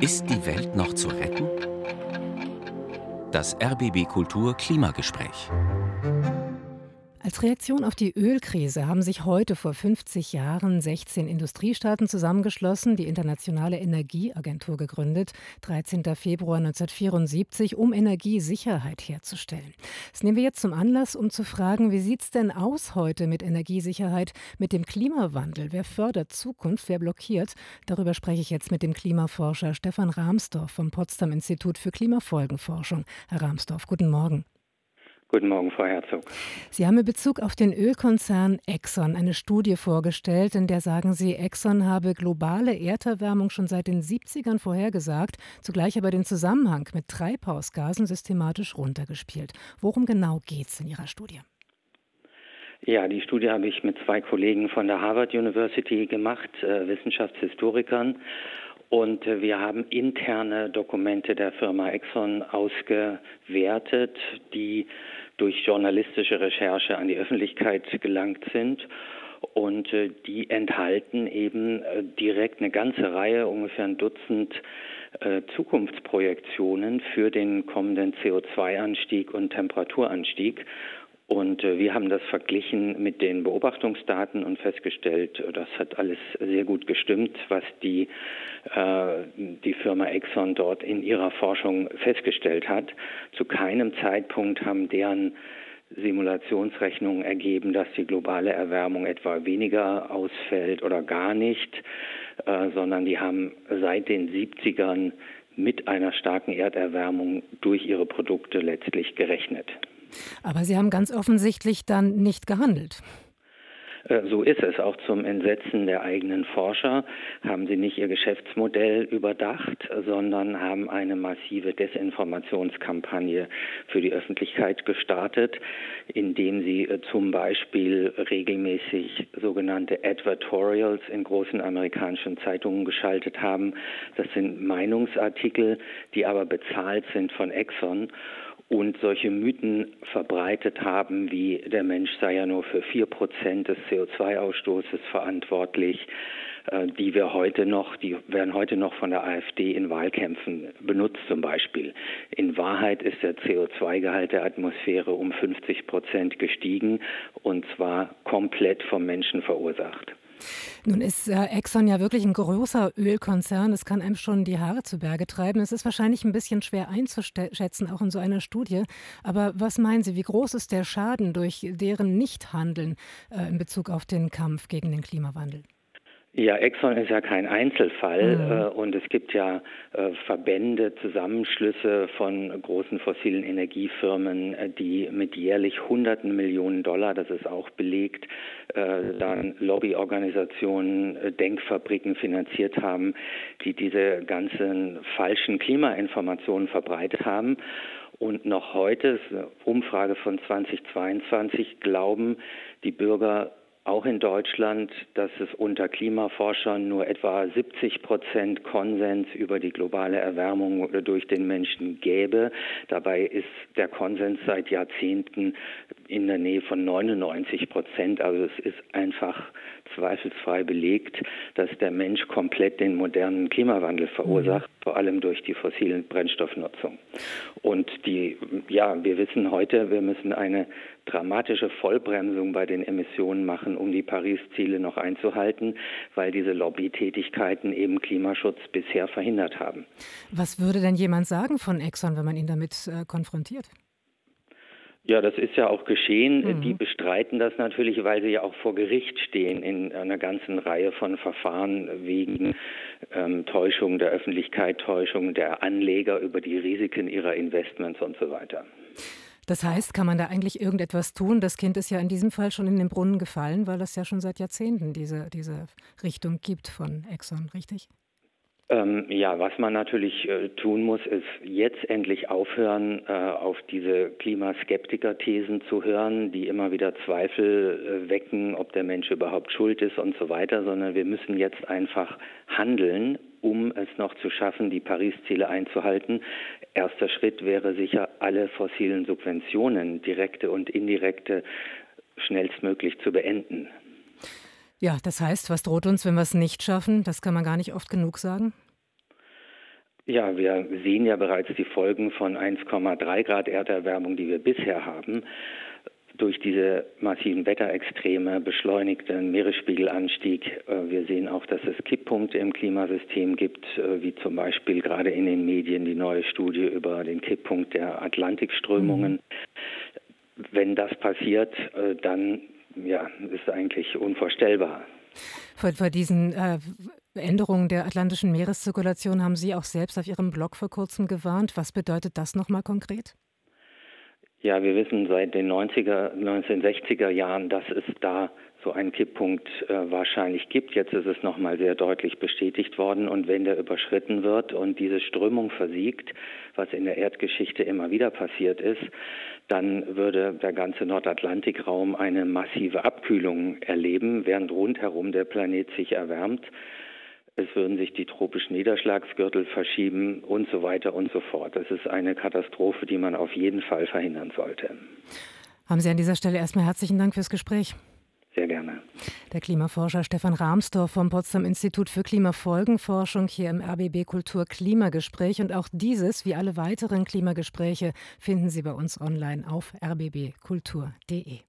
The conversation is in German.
Ist die Welt noch zu retten? Das RBB Kultur Klimagespräch. Als Reaktion auf die Ölkrise haben sich heute vor 50 Jahren 16 Industriestaaten zusammengeschlossen, die Internationale Energieagentur gegründet, 13. Februar 1974, um Energiesicherheit herzustellen. Das nehmen wir jetzt zum Anlass, um zu fragen, wie sieht es denn aus heute mit Energiesicherheit, mit dem Klimawandel? Wer fördert Zukunft, wer blockiert? Darüber spreche ich jetzt mit dem Klimaforscher Stefan Rahmsdorf vom Potsdam Institut für Klimafolgenforschung. Herr Rahmsdorf, guten Morgen. Guten Morgen, Frau Herzog. Sie haben in Bezug auf den Ölkonzern Exxon eine Studie vorgestellt, in der sagen Sie, Exxon habe globale Erderwärmung schon seit den 70ern vorhergesagt, zugleich aber den Zusammenhang mit Treibhausgasen systematisch runtergespielt. Worum genau geht es in Ihrer Studie? Ja, die Studie habe ich mit zwei Kollegen von der Harvard University gemacht, äh, Wissenschaftshistorikern. Und äh, wir haben interne Dokumente der Firma Exxon ausgewertet, die durch journalistische Recherche an die Öffentlichkeit gelangt sind. Und äh, die enthalten eben äh, direkt eine ganze Reihe, ungefähr ein Dutzend Zukunftsprojektionen für den kommenden CO2-Anstieg und Temperaturanstieg. Und äh, wir haben das verglichen mit den Beobachtungsdaten und festgestellt, äh, das hat alles sehr gut gestimmt, was die, äh, die Firma Exxon dort in ihrer Forschung festgestellt hat. Zu keinem Zeitpunkt haben deren Simulationsrechnungen ergeben, dass die globale Erwärmung etwa weniger ausfällt oder gar nicht, äh, sondern die haben seit den 70ern mit einer starken Erderwärmung durch ihre Produkte letztlich gerechnet. Aber Sie haben ganz offensichtlich dann nicht gehandelt. Äh, so ist es. Auch zum Entsetzen der eigenen Forscher haben sie nicht ihr Geschäftsmodell überdacht, sondern haben eine massive Desinformationskampagne für die Öffentlichkeit gestartet, indem sie äh, zum Beispiel regelmäßig sogenannte Advertorials in großen amerikanischen Zeitungen geschaltet haben. Das sind Meinungsartikel, die aber bezahlt sind von Exxon und solche Mythen verbreitet haben, wie der Mensch sei ja nur für vier Prozent des CO2-Ausstoßes verantwortlich, äh, die wir heute noch, die werden heute noch von der AfD in Wahlkämpfen benutzt zum Beispiel. In Wahrheit ist der CO2-Gehalt der Atmosphäre um 50 Prozent gestiegen und zwar komplett vom Menschen verursacht. Nun ist äh, Exxon ja wirklich ein großer Ölkonzern. Das kann einem schon die Haare zu Berge treiben. Es ist wahrscheinlich ein bisschen schwer einzuschätzen, auch in so einer Studie. Aber was meinen Sie, wie groß ist der Schaden durch deren Nichthandeln äh, in Bezug auf den Kampf gegen den Klimawandel? Ja, Exxon ist ja kein Einzelfall mhm. äh, und es gibt ja äh, Verbände, Zusammenschlüsse von großen fossilen Energiefirmen, äh, die mit jährlich Hunderten Millionen Dollar, das ist auch belegt, äh, dann Lobbyorganisationen, äh, Denkfabriken finanziert haben, die diese ganzen falschen Klimainformationen verbreitet haben. Und noch heute, Umfrage von 2022, glauben die Bürger auch in Deutschland, dass es unter Klimaforschern nur etwa 70 Prozent Konsens über die globale Erwärmung durch den Menschen gäbe. Dabei ist der Konsens seit Jahrzehnten in der Nähe von 99 Prozent. Also es ist einfach zweifelsfrei belegt, dass der Mensch komplett den modernen Klimawandel verursacht. Vor allem durch die fossilen Brennstoffnutzung. Und die, ja, wir wissen heute, wir müssen eine dramatische Vollbremsung bei den Emissionen machen, um die Paris-Ziele noch einzuhalten, weil diese Lobbytätigkeiten eben Klimaschutz bisher verhindert haben. Was würde denn jemand sagen von Exxon, wenn man ihn damit äh, konfrontiert? Ja, das ist ja auch geschehen. Mhm. Die bestreiten das natürlich, weil sie ja auch vor Gericht stehen in einer ganzen Reihe von Verfahren wegen ähm, Täuschung der Öffentlichkeit, Täuschung der Anleger über die Risiken ihrer Investments und so weiter. Das heißt, kann man da eigentlich irgendetwas tun? Das Kind ist ja in diesem Fall schon in den Brunnen gefallen, weil es ja schon seit Jahrzehnten diese, diese Richtung gibt von Exxon, richtig? Ähm, ja, was man natürlich äh, tun muss, ist jetzt endlich aufhören, äh, auf diese Klimaskeptiker-Thesen zu hören, die immer wieder Zweifel äh, wecken, ob der Mensch überhaupt schuld ist und so weiter, sondern wir müssen jetzt einfach handeln, um es noch zu schaffen, die Paris-Ziele einzuhalten. Erster Schritt wäre sicher, alle fossilen Subventionen, direkte und indirekte, schnellstmöglich zu beenden. Ja, das heißt, was droht uns, wenn wir es nicht schaffen? Das kann man gar nicht oft genug sagen. Ja, wir sehen ja bereits die Folgen von 1,3 Grad Erderwärmung, die wir bisher haben durch diese massiven Wetterextreme, beschleunigten Meeresspiegelanstieg. Äh, wir sehen auch, dass es Kipppunkte im Klimasystem gibt, äh, wie zum Beispiel gerade in den Medien die neue Studie über den Kipppunkt der Atlantikströmungen. Mhm. Wenn das passiert, äh, dann ja, ist eigentlich unvorstellbar. Vor, vor diesen äh, Änderungen der atlantischen Meereszirkulation haben Sie auch selbst auf Ihrem Blog vor kurzem gewarnt. Was bedeutet das nochmal konkret? Ja, wir wissen seit den 90er, 1960er Jahren, dass es da so einen Kipppunkt äh, wahrscheinlich gibt. Jetzt ist es nochmal sehr deutlich bestätigt worden. Und wenn der überschritten wird und diese Strömung versiegt, was in der Erdgeschichte immer wieder passiert ist, dann würde der ganze Nordatlantikraum eine massive Abkühlung erleben, während rundherum der Planet sich erwärmt es würden sich die tropischen Niederschlagsgürtel verschieben und so weiter und so fort. Das ist eine Katastrophe, die man auf jeden Fall verhindern sollte. Haben Sie an dieser Stelle erstmal herzlichen Dank fürs Gespräch. Der Klimaforscher Stefan Rahmsdorf vom Potsdam Institut für Klimafolgenforschung hier im RBB Kultur Klimagespräch. Und auch dieses, wie alle weiteren Klimagespräche, finden Sie bei uns online auf rbbkultur.de.